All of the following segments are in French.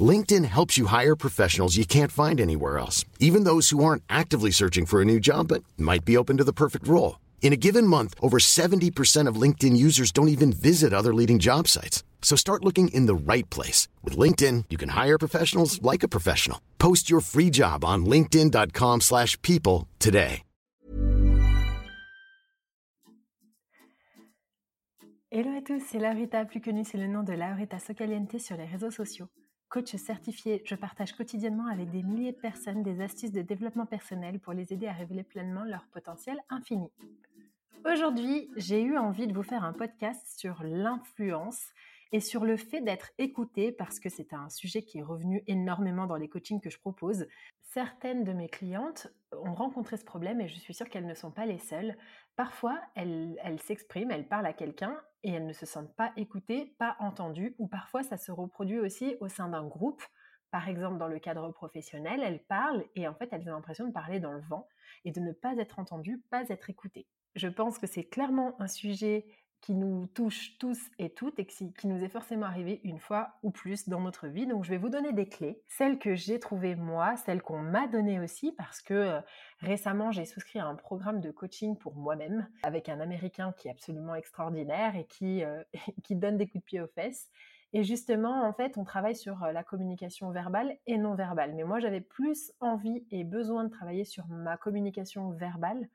LinkedIn helps you hire professionals you can't find anywhere else, even those who aren't actively searching for a new job but might be open to the perfect role. In a given month, over 70% of LinkedIn users don't even visit other leading job sites. So start looking in the right place. With LinkedIn, you can hire professionals like a professional. Post your free job on linkedin.com slash people today. Hello à tous, c'est Laurita, plus connue sous le nom de Laurita Socaliente sur les réseaux sociaux. Coach certifié, je partage quotidiennement avec des milliers de personnes des astuces de développement personnel pour les aider à révéler pleinement leur potentiel infini. Aujourd'hui, j'ai eu envie de vous faire un podcast sur l'influence et sur le fait d'être écouté parce que c'est un sujet qui est revenu énormément dans les coachings que je propose. Certaines de mes clientes ont rencontré ce problème et je suis sûre qu'elles ne sont pas les seules. Parfois, elles s'expriment, elles parlent à quelqu'un et elles ne se sentent pas écoutées, pas entendues, ou parfois ça se reproduit aussi au sein d'un groupe. Par exemple, dans le cadre professionnel, elles parlent et en fait, elles ont l'impression de parler dans le vent et de ne pas être entendues, pas être écoutées. Je pense que c'est clairement un sujet qui nous touche tous et toutes et qui, nous est forcément arrivé une fois ou plus dans notre vie. Donc je vais vous donner des clés, celles que j'ai trouvées moi, celles qu'on m'a données aussi parce que euh, récemment j'ai souscrit à un programme de coaching pour moi-même avec un Américain qui est absolument extraordinaire et qui, euh, qui donne des coups de pied aux fesses. Et justement, en fait, on travaille sur euh, la communication verbale et non verbale. Mais moi, j'avais plus envie et besoin de travailler sur ma communication verbale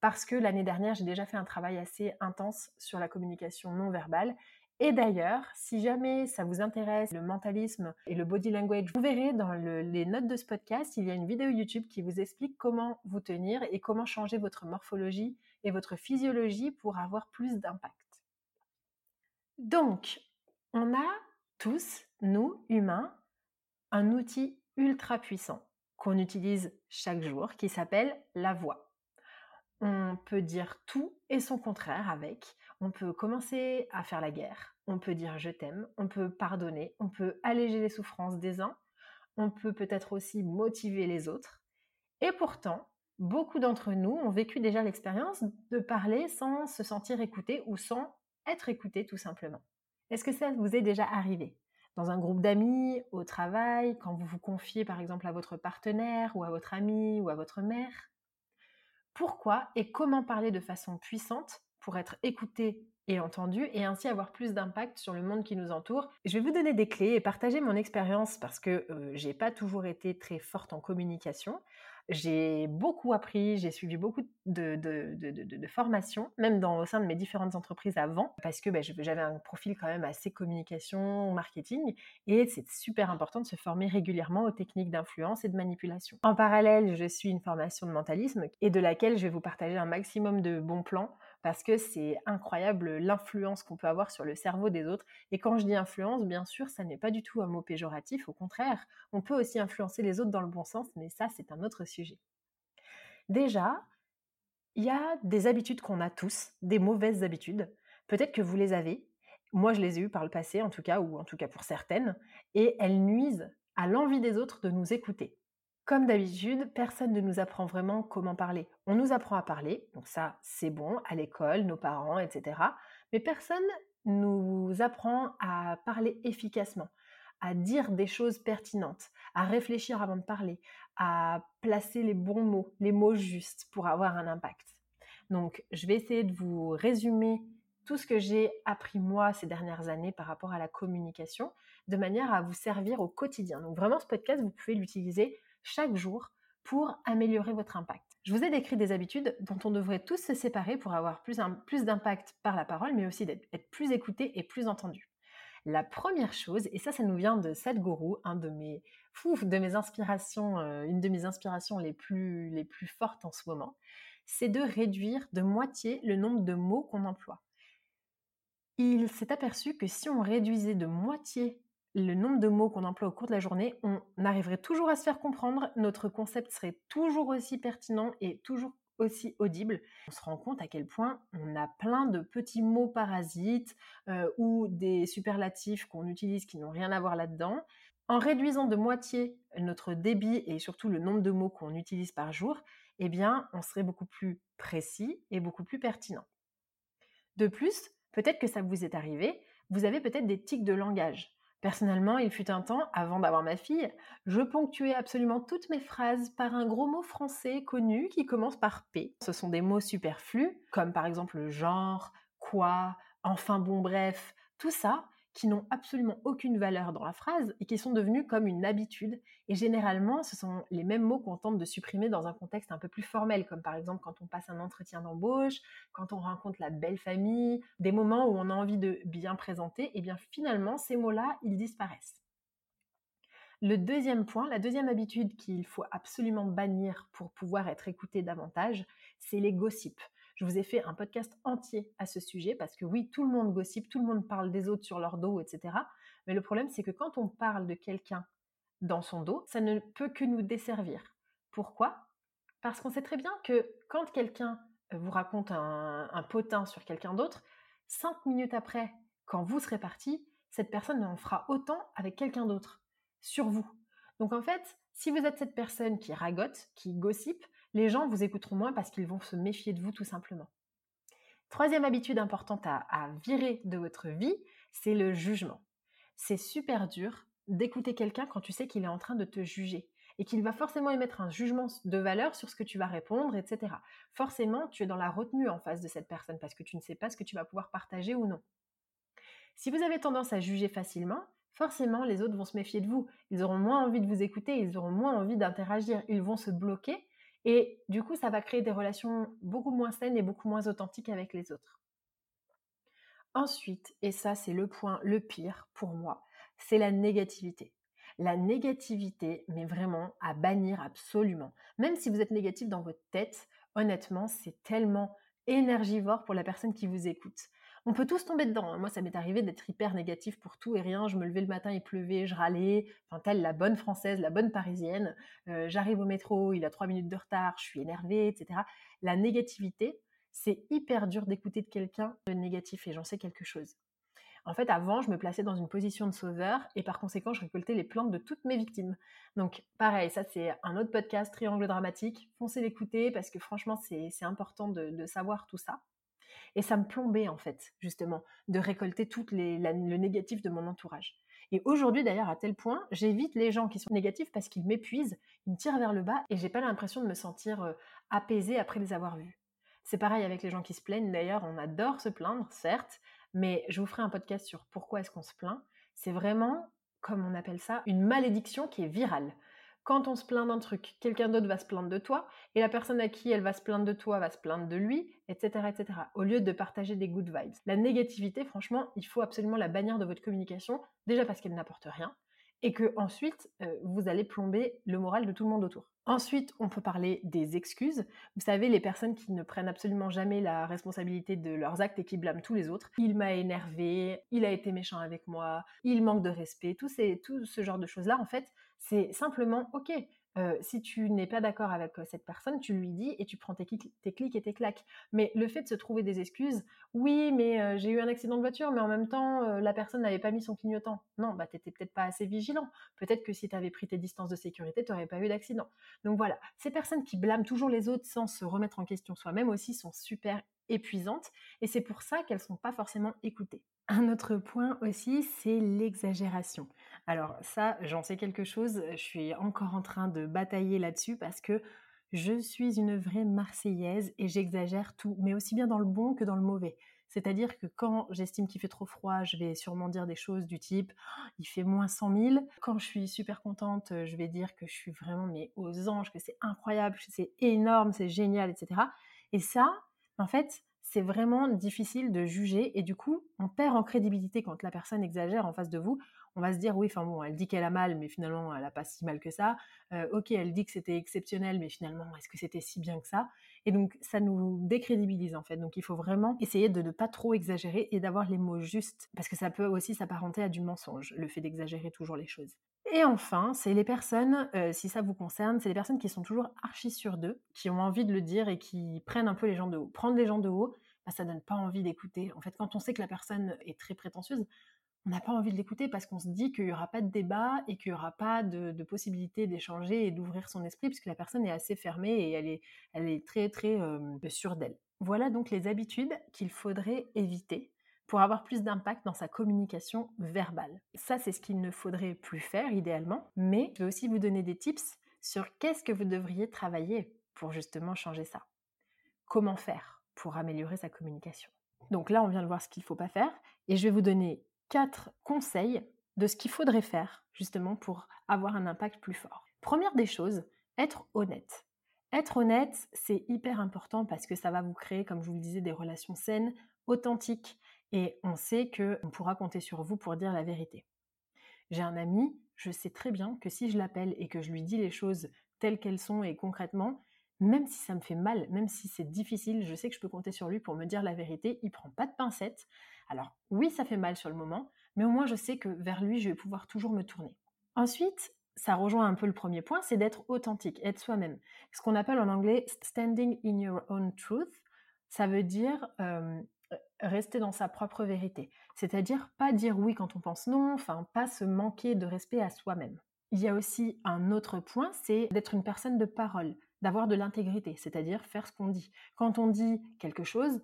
parce que l'année dernière, j'ai déjà fait un travail assez intense sur la communication non verbale. Et d'ailleurs, si jamais ça vous intéresse, le mentalisme et le body language, vous verrez dans les notes de ce podcast, il y a une vidéo YouTube qui vous explique comment vous tenir et comment changer votre morphologie et votre physiologie pour avoir plus d'impact. Donc, on a tous, nous, humains, un outil ultra puissant qu'on utilise chaque jour qui s'appelle la voix. On peut dire tout et son contraire avec. On peut commencer à faire la guerre. On peut dire je t'aime. On peut pardonner. On peut alléger les souffrances des uns. On peut peut-être aussi motiver les autres. Et pourtant, beaucoup d'entre nous ont vécu déjà l'expérience de parler sans se sentir écouté ou sans être écouté tout simplement. Est-ce que ça vous est déjà arrivé? Dans un groupe d'amis, au travail, quand vous vous confiez par exemple à votre partenaire ou à votre ami ou à votre mère? Pourquoi et comment parler de façon puissante pour être écouté et entendu et ainsi avoir plus d'impact sur le monde qui nous entoure. Je vais vous donner des clés et partager mon expérience parce que j'ai pas toujours été très forte en communication. J'ai beaucoup appris, j'ai suivi beaucoup de, formations, même dans, au sein de mes différentes entreprises avant, parce que bah, j'avais un profil quand même assez communication, marketing, et c'est super important de se former régulièrement aux techniques d'influence et de manipulation. En parallèle, je suis une formation de mentalisme et de laquelle je vais vous partager un maximum de bons plans parce que c'est incroyable l'influence qu'on peut avoir sur le cerveau des autres. Et quand je dis influence, bien sûr, ça n'est pas du tout un mot péjoratif, au contraire, on peut aussi influencer les autres dans le bon sens, mais ça, c'est un autre sujet. Déjà, il y a des habitudes qu'on a tous, des mauvaises habitudes. Peut-être que vous les avez. Moi, je les ai eues par le passé, en tout cas, ou en tout cas pour certaines, et elles nuisent à l'envie des autres de nous écouter. Comme d'habitude, personne ne nous apprend vraiment comment parler. On nous apprend à parler, donc ça c'est bon, à l'école, nos parents, etc. Mais personne nous apprend à parler efficacement, à dire des choses pertinentes, à réfléchir avant de parler, à placer les bons mots, les mots justes pour avoir un impact. Donc, je vais essayer de vous résumer tout ce que j'ai appris moi ces dernières années par rapport à la communication, de manière à vous servir au quotidien. Donc vraiment, ce podcast, vous pouvez l'utiliser chaque jour pour améliorer votre impact. Je vous ai décrit des habitudes dont on devrait tous se séparer pour avoir plus, plus d'impact par la parole, mais aussi d'être plus écouté et plus entendu. La première chose, et ça, ça nous vient de Sadhguru, un de mes, de mes inspirations, euh, une de mes inspirations les plus, les plus fortes en ce moment, c'est de réduire de moitié le nombre de mots qu'on emploie il s'est aperçu que si on réduisait de moitié le nombre de mots qu'on emploie au cours de la journée, on arriverait toujours à se faire comprendre, notre concept serait toujours aussi pertinent et toujours aussi audible. On se rend compte à quel point on a plein de petits mots parasites euh, ou des superlatifs qu'on utilise qui n'ont rien à voir là-dedans. En réduisant de moitié notre débit et surtout le nombre de mots qu'on utilise par jour, eh bien, on serait beaucoup plus précis et beaucoup plus pertinent. De plus, Peut-être que ça vous est arrivé, vous avez peut-être des tics de langage. Personnellement, il fut un temps, avant d'avoir ma fille, je ponctuais absolument toutes mes phrases par un gros mot français connu qui commence par P. Ce sont des mots superflus, comme par exemple genre, quoi, enfin bon bref, tout ça, qui n'ont absolument aucune valeur dans la phrase et qui sont devenus comme une habitude. Et généralement, ce sont les mêmes mots qu'on tente de supprimer dans un contexte un peu plus formel, comme par exemple quand on passe un entretien d'embauche, quand on rencontre la belle famille, des moments où on a envie de bien présenter, et bien finalement, ces mots-là, ils disparaissent. Le deuxième point, la deuxième habitude qu'il faut absolument bannir pour pouvoir être écouté davantage, c'est les gossips. Je vous ai fait un podcast entier à ce sujet parce que oui, tout le monde gossip, tout le monde parle des autres sur leur dos, etc. Mais le problème, c'est que quand on parle de quelqu'un dans son dos, ça ne peut que nous desservir. Pourquoi? Parce qu'on sait très bien que quand quelqu'un euh, vous raconte un, potin sur quelqu'un d'autre, cinq minutes après, quand vous serez parti, cette personne en fera autant avec quelqu'un d'autre, sur vous. Donc en fait, si vous êtes cette personne qui ragote, qui gossip, les gens vous écouteront moins parce qu'ils vont se méfier de vous tout simplement. Troisième habitude importante à, virer de votre vie, c'est le jugement. C'est super dur d'écouter quelqu'un quand tu sais qu'il est en train de te juger et qu'il va forcément émettre un jugement de valeur sur ce que tu vas répondre, etc. Forcément, tu es dans la retenue en face de cette personne parce que tu ne sais pas ce que tu vas pouvoir partager ou non. Si vous avez tendance à juger facilement, forcément les autres vont se méfier de vous. Ils auront moins envie de vous écouter, ils auront moins envie d'interagir, ils vont se bloquer et du coup, ça va créer des relations beaucoup moins saines et beaucoup moins authentiques avec les autres. Ensuite, et ça c'est le point le pire pour moi, c'est la négativité. La négativité, mais vraiment à bannir absolument. Même si vous êtes négatif dans votre tête, honnêtement, c'est tellement énergivore pour la personne qui vous écoute. On peut tous tomber dedans. Hein. Moi, ça m'est arrivé d'être hyper négatif pour tout et rien. Je me levais le matin, il pleuvait, je râlais. Enfin, telle la bonne française, la bonne parisienne. Euh, j'arrive au métro, il a trois minutes de retard, je suis énervée, etc. La négativité, c'est hyper dur d'écouter de quelqu'un de négatif et j'en sais quelque chose. En fait, avant, je me plaçais dans une position de sauveur et par conséquent, je récoltais les plantes de toutes mes victimes. Donc, pareil, ça c'est un autre podcast, Triangle dramatique. Foncez l'écouter parce que franchement, c'est important de savoir tout ça. Et ça me plombait en fait, justement, de récolter tout le négatif de mon entourage. Et aujourd'hui d'ailleurs, à tel point, j'évite les gens qui sont négatifs parce qu'ils m'épuisent, ils me tirent vers le bas et j'ai pas l'impression de me sentir euh, apaisée après les avoir vus. C'est pareil avec les gens qui se plaignent. D'ailleurs, on adore se plaindre, certes, mais je vous ferai un podcast sur pourquoi est-ce qu'on se plaint. C'est vraiment, comme on appelle ça, une malédiction qui est virale quand on se plaint d'un truc, quelqu'un d'autre va se plaindre de toi, et la personne à qui elle va se plaindre de toi va se plaindre de lui, etc., etc., au lieu de partager des good vibes. La négativité, franchement, il faut absolument la bannir de votre communication, déjà parce qu'elle n'apporte rien, et que ensuite, euh, vous allez plomber le moral de tout le monde autour. Ensuite, on peut parler des excuses. Vous savez, les personnes qui ne prennent absolument jamais la responsabilité de leurs actes et qui blâment tous les autres. Il m'a énervé, il a été méchant avec moi, il manque de respect, tout, tout ce genre de choses-là, en fait, c'est simplement, ok, si tu n'es pas d'accord avec cette personne, tu lui dis et tu prends tes, clics, et tes claques. Mais le fait de se trouver des excuses, oui, mais j'ai eu un accident de voiture, mais en même temps, la personne n'avait pas mis son clignotant. Non, bah t'étais peut-être pas assez vigilant. Peut-être que si tu avais pris tes distances de sécurité, tu n'aurais pas eu d'accident. Donc voilà, ces personnes qui blâment toujours les autres sans se remettre en question soi-même aussi sont super épuisantes et c'est pour ça qu'elles sont pas forcément écoutées. Un autre point aussi, c'est l'exagération. Alors ça, j'en sais quelque chose, je suis encore en train de batailler là-dessus parce que je suis une vraie Marseillaise et j'exagère tout, mais aussi bien dans le bon que dans le mauvais. C'est-à-dire que quand j'estime qu'il fait trop froid, je vais sûrement dire des choses du type «Oh, il fait moins 100 000. Quand je suis super contente, je vais dire que je suis vraiment mais aux anges, que c'est incroyable, que c'est énorme, c'est génial, etc. Et ça, en fait, c'est vraiment difficile de juger et du coup, on perd en crédibilité quand la personne exagère en face de vous. On va se dire oui, enfin elle dit qu'elle a mal, mais finalement elle a pas si mal que ça. Euh, ok, elle dit que c'était exceptionnel, mais finalement est-ce que c'était si bien que ça? Et donc ça nous décrédibilise en fait. Donc il faut vraiment essayer de ne pas trop exagérer et d'avoir les mots justes parce que ça peut aussi s'apparenter à du mensonge, le fait d'exagérer toujours les choses. Et enfin, c'est les personnes, euh, si ça vous concerne, c'est les personnes qui sont toujours archi sur d'eux, qui ont envie de le dire et qui prennent un peu les gens de haut. Prendre les gens de haut, bah, ça donne pas envie d'écouter. En fait, quand on sait que la personne est très prétentieuse, on n'a pas envie de l'écouter parce qu'on se dit qu'il n'y aura pas de débat et qu'il n'y aura pas de, possibilité d'échanger et d'ouvrir son esprit puisque la personne est assez fermée et elle est, elle est très très euh, sûre d'elle. Voilà donc les habitudes qu'il faudrait éviter pour avoir plus d'impact dans sa communication verbale. Ça, c'est ce qu'il ne faudrait plus faire idéalement, mais je vais aussi vous donner des tips sur qu'est-ce que vous devriez travailler pour justement changer ça. Comment faire pour améliorer sa communication. Donc là, on vient de voir ce qu'il ne faut pas faire, et je vais vous donner quatre conseils de ce qu'il faudrait faire justement pour avoir un impact plus fort. Première des choses, être honnête. Être honnête, c'est hyper important parce que ça va vous créer, comme je vous le disais, des relations saines, authentiques, et on sait qu'on pourra compter sur vous pour dire la vérité. J'ai un ami, je sais très bien que si je l'appelle et que je lui dis les choses telles qu'elles sont et concrètement, même si ça me fait mal, même si c'est difficile, je sais que je peux compter sur lui pour me dire la vérité, il prend pas de pincettes. Alors oui, ça fait mal sur le moment, mais au moins je sais que vers lui, je vais pouvoir toujours me tourner. Ensuite, ça rejoint un peu le premier point, c'est d'être authentique, être soi-même. Ce qu'on appelle en anglais standing in your own truth, ça veut dire rester dans sa propre vérité. C'est-à-dire pas dire oui quand on pense non, enfin pas se manquer de respect à soi-même. Il y a aussi un autre point, c'est d'être une personne de parole, d'avoir de l'intégrité, c'est-à-dire faire ce qu'on dit. Quand on dit quelque chose,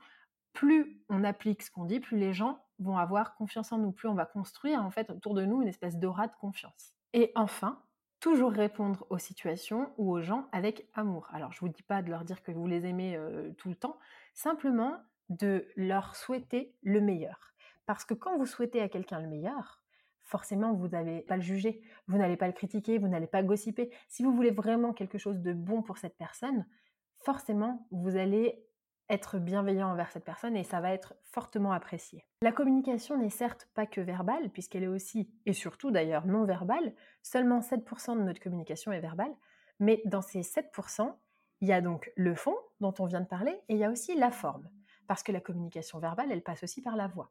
plus on applique ce qu'on dit, plus les gens vont avoir confiance en nous, plus on va construire en fait autour de nous une espèce d'aura de confiance. Et enfin, toujours répondre aux situations ou aux gens avec amour. Alors je vous dis pas de leur dire que vous les aimez euh, tout le temps, simplement de leur souhaiter le meilleur. Parce que quand vous souhaitez à quelqu'un le meilleur, forcément, vous n'allez pas le juger, vous n'allez pas le critiquer, vous n'allez pas gossiper. Si vous voulez vraiment quelque chose de bon pour cette personne, forcément, vous allez être bienveillant envers cette personne et ça va être fortement apprécié. La communication n'est certes pas que verbale, puisqu'elle est aussi, et surtout d'ailleurs, non verbale. Seulement 7% de notre communication est verbale. Mais dans ces 7%, il y a donc le fond dont on vient de parler et il y a aussi la forme parce que la communication verbale, elle passe aussi par la voix.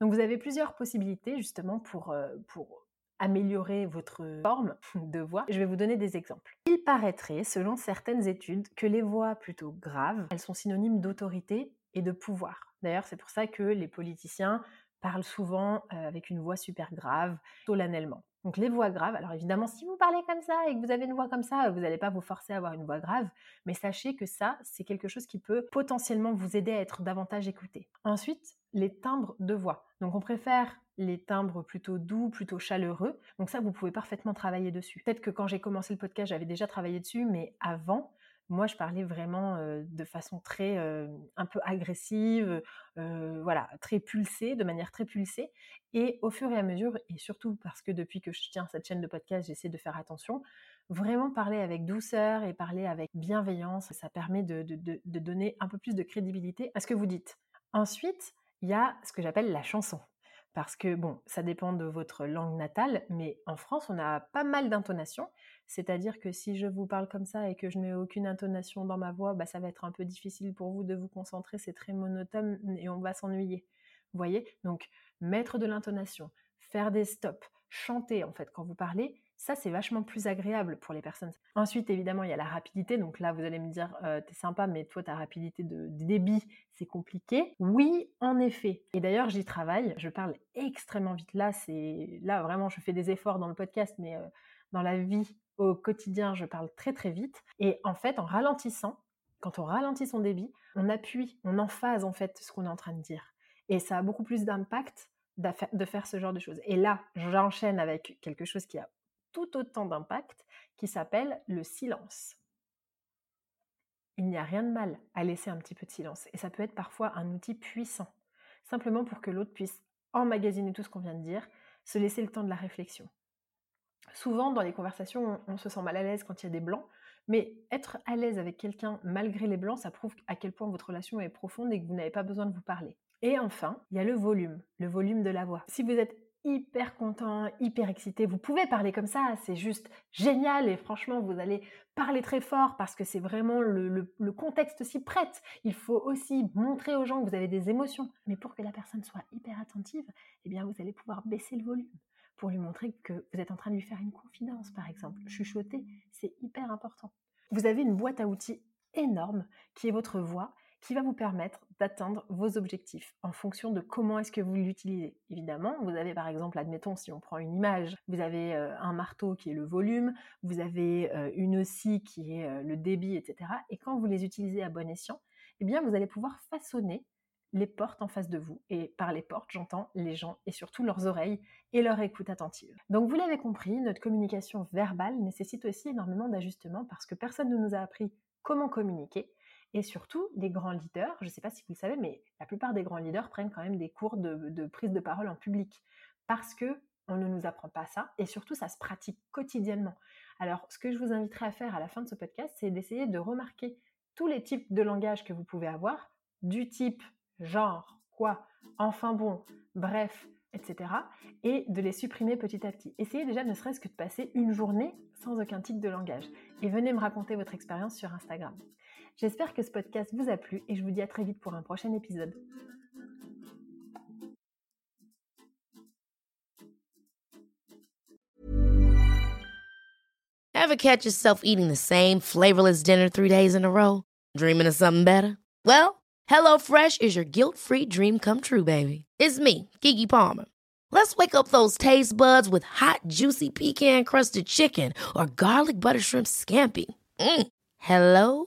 Donc vous avez plusieurs possibilités justement pour, euh, pour améliorer votre forme de voix. Je vais vous donner des exemples. Il paraîtrait, selon certaines études, que les voix plutôt graves, elles sont synonymes d'autorité et de pouvoir. D'ailleurs, c'est pour ça que les politiciens parlent souvent euh, avec une voix super grave, solennellement. Donc les voix graves, alors évidemment, si vous parlez comme ça et que vous avez une voix comme ça, vous n'allez pas vous forcer à avoir une voix grave, mais sachez que ça, c'est quelque chose qui peut potentiellement vous aider à être davantage écouté. Ensuite, les timbres de voix. Donc on préfère les timbres plutôt doux, plutôt chaleureux. Donc ça, vous pouvez parfaitement travailler dessus. Peut-être que quand j'ai commencé le podcast, j'avais déjà travaillé dessus, mais avant, moi, je parlais vraiment de façon très un peu agressive, voilà, très pulsée, de manière très pulsée. Et au fur et à mesure, et surtout parce que depuis que je tiens cette chaîne de podcast, j'essaie de faire attention, vraiment parler avec douceur et parler avec bienveillance, ça permet de, de donner un peu plus de crédibilité à ce que vous dites. Ensuite, il y a ce que j'appelle la chanson. Parce que, bon, ça dépend de votre langue natale, mais en France, on a pas mal d'intonations. C'est-à-dire que si je vous parle comme ça et que je mets aucune intonation dans ma voix, bah, ça va être un peu difficile pour vous de vous concentrer, c'est très monotone et on va s'ennuyer. Vous voyez? Donc, mettre de l'intonation, faire des stops, chanter en fait quand vous parlez, ça c'est vachement plus agréable pour les personnes. Ensuite, évidemment, il y a la rapidité. Donc là, vous allez me dire, euh, t'es sympa, mais toi, ta rapidité de, débit, c'est compliqué. Oui, en effet. Et d'ailleurs, j'y travaille. Je parle extrêmement vite. Là, c'est là vraiment, je fais des efforts dans le podcast, mais euh, dans la vie au quotidien, je parle très très vite. Et en fait, en ralentissant, quand on ralentit son débit, on appuie, on emphase en fait ce qu'on est en train de dire. Et ça a beaucoup plus d'impact de faire ce genre de choses. Et là, j'enchaîne avec quelque chose qui a tout autant d'impact, qui s'appelle le silence. Il n'y a rien de mal à laisser un petit peu de silence. Et ça peut être parfois un outil puissant, simplement pour que l'autre puisse emmagasiner tout ce qu'on vient de dire, se laisser le temps de la réflexion. Souvent, dans les conversations, on, se sent mal à l'aise quand il y a des blancs, mais être à l'aise avec quelqu'un malgré les blancs, ça prouve à quel point votre relation est profonde et que vous n'avez pas besoin de vous parler. Et enfin, il y a le volume, le volume de la voix. Si vous êtes hyper content, hyper excité, vous pouvez parler comme ça, c'est juste génial et franchement, vous allez parler très fort parce que c'est vraiment le, contexte s'y prête. Il faut aussi montrer aux gens que vous avez des émotions. Mais pour que la personne soit hyper attentive, eh bien, vous allez pouvoir baisser le volume pour lui montrer que vous êtes en train de lui faire une confidence, par exemple. Chuchoter, c'est hyper important. Vous avez une boîte à outils énorme qui est votre voix qui va vous permettre d'atteindre vos objectifs en fonction de comment est-ce que vous l'utilisez. Évidemment, vous avez par exemple, admettons, si on prend une image, vous avez euh, un marteau qui est le volume, vous avez euh, une scie qui est euh, le débit, etc. Et quand vous les utilisez à bon escient, eh bien, vous allez pouvoir façonner les portes en face de vous. Et par les portes, j'entends les gens et surtout leurs oreilles et leur écoute attentive. Donc vous l'avez compris, notre communication verbale nécessite aussi énormément d'ajustements parce que personne ne nous a appris comment communiquer. Et surtout, les grands leaders, je ne sais pas si vous le savez, mais la plupart des grands leaders prennent quand même des cours de, prise de parole en public parce que on ne nous apprend pas ça et surtout ça se pratique quotidiennement. Alors, ce que je vous inviterai à faire à la fin de ce podcast, c'est d'essayer de remarquer tous les types de langage que vous pouvez avoir, du type genre, quoi, enfin bon, bref, etc. Et de les supprimer petit à petit. Essayez déjà ne serait-ce que de passer une journée sans aucun type de langage. Et venez me raconter votre expérience sur Instagram. J'espère que ce podcast vous a plu et je vous dis à très vite pour un prochain épisode. Ever catch yourself eating the same flavorless dinner three days in a row? Dreaming of something better? Well, HelloFresh is your guilt-free dream come true, baby. It's me, Kiki Palmer. Let's wake up those taste buds with hot, juicy pecan-crusted chicken or garlic butter shrimp scampi. Mm. Hello